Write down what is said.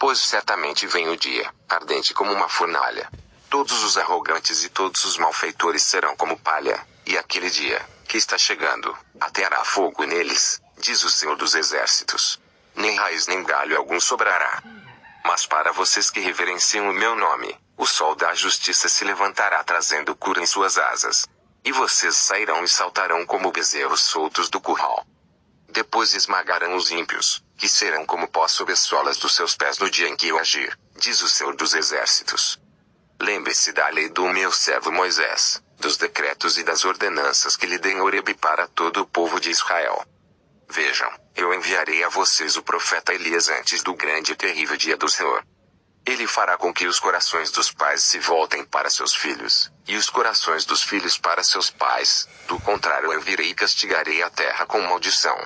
Pois certamente vem o dia, ardente como uma fornalha. Todos os arrogantes e todos os malfeitores serão como palha, e aquele dia, que está chegando, ateará fogo neles, diz o Senhor dos Exércitos. Nem raiz nem galho algum sobrará. Mas para vocês que reverenciam o meu nome, o sol da justiça se levantará trazendo cura em suas asas. E vocês sairão e saltarão como bezerros soltos do curral. Depois esmagarão os ímpios, que serão como pó sob as solas dos seus pés no dia em que eu agir, diz o Senhor dos Exércitos. Lembre-se da lei do meu servo Moisés, dos decretos e das ordenanças que lhe dei em Horebe para todo o povo de Israel. Vejam, eu enviarei a vocês o profeta Elias antes do grande e terrível dia do Senhor. Ele fará com que os corações dos pais se voltem para seus filhos, e os corações dos filhos para seus pais, do contrário eu virei e castigarei a terra com maldição.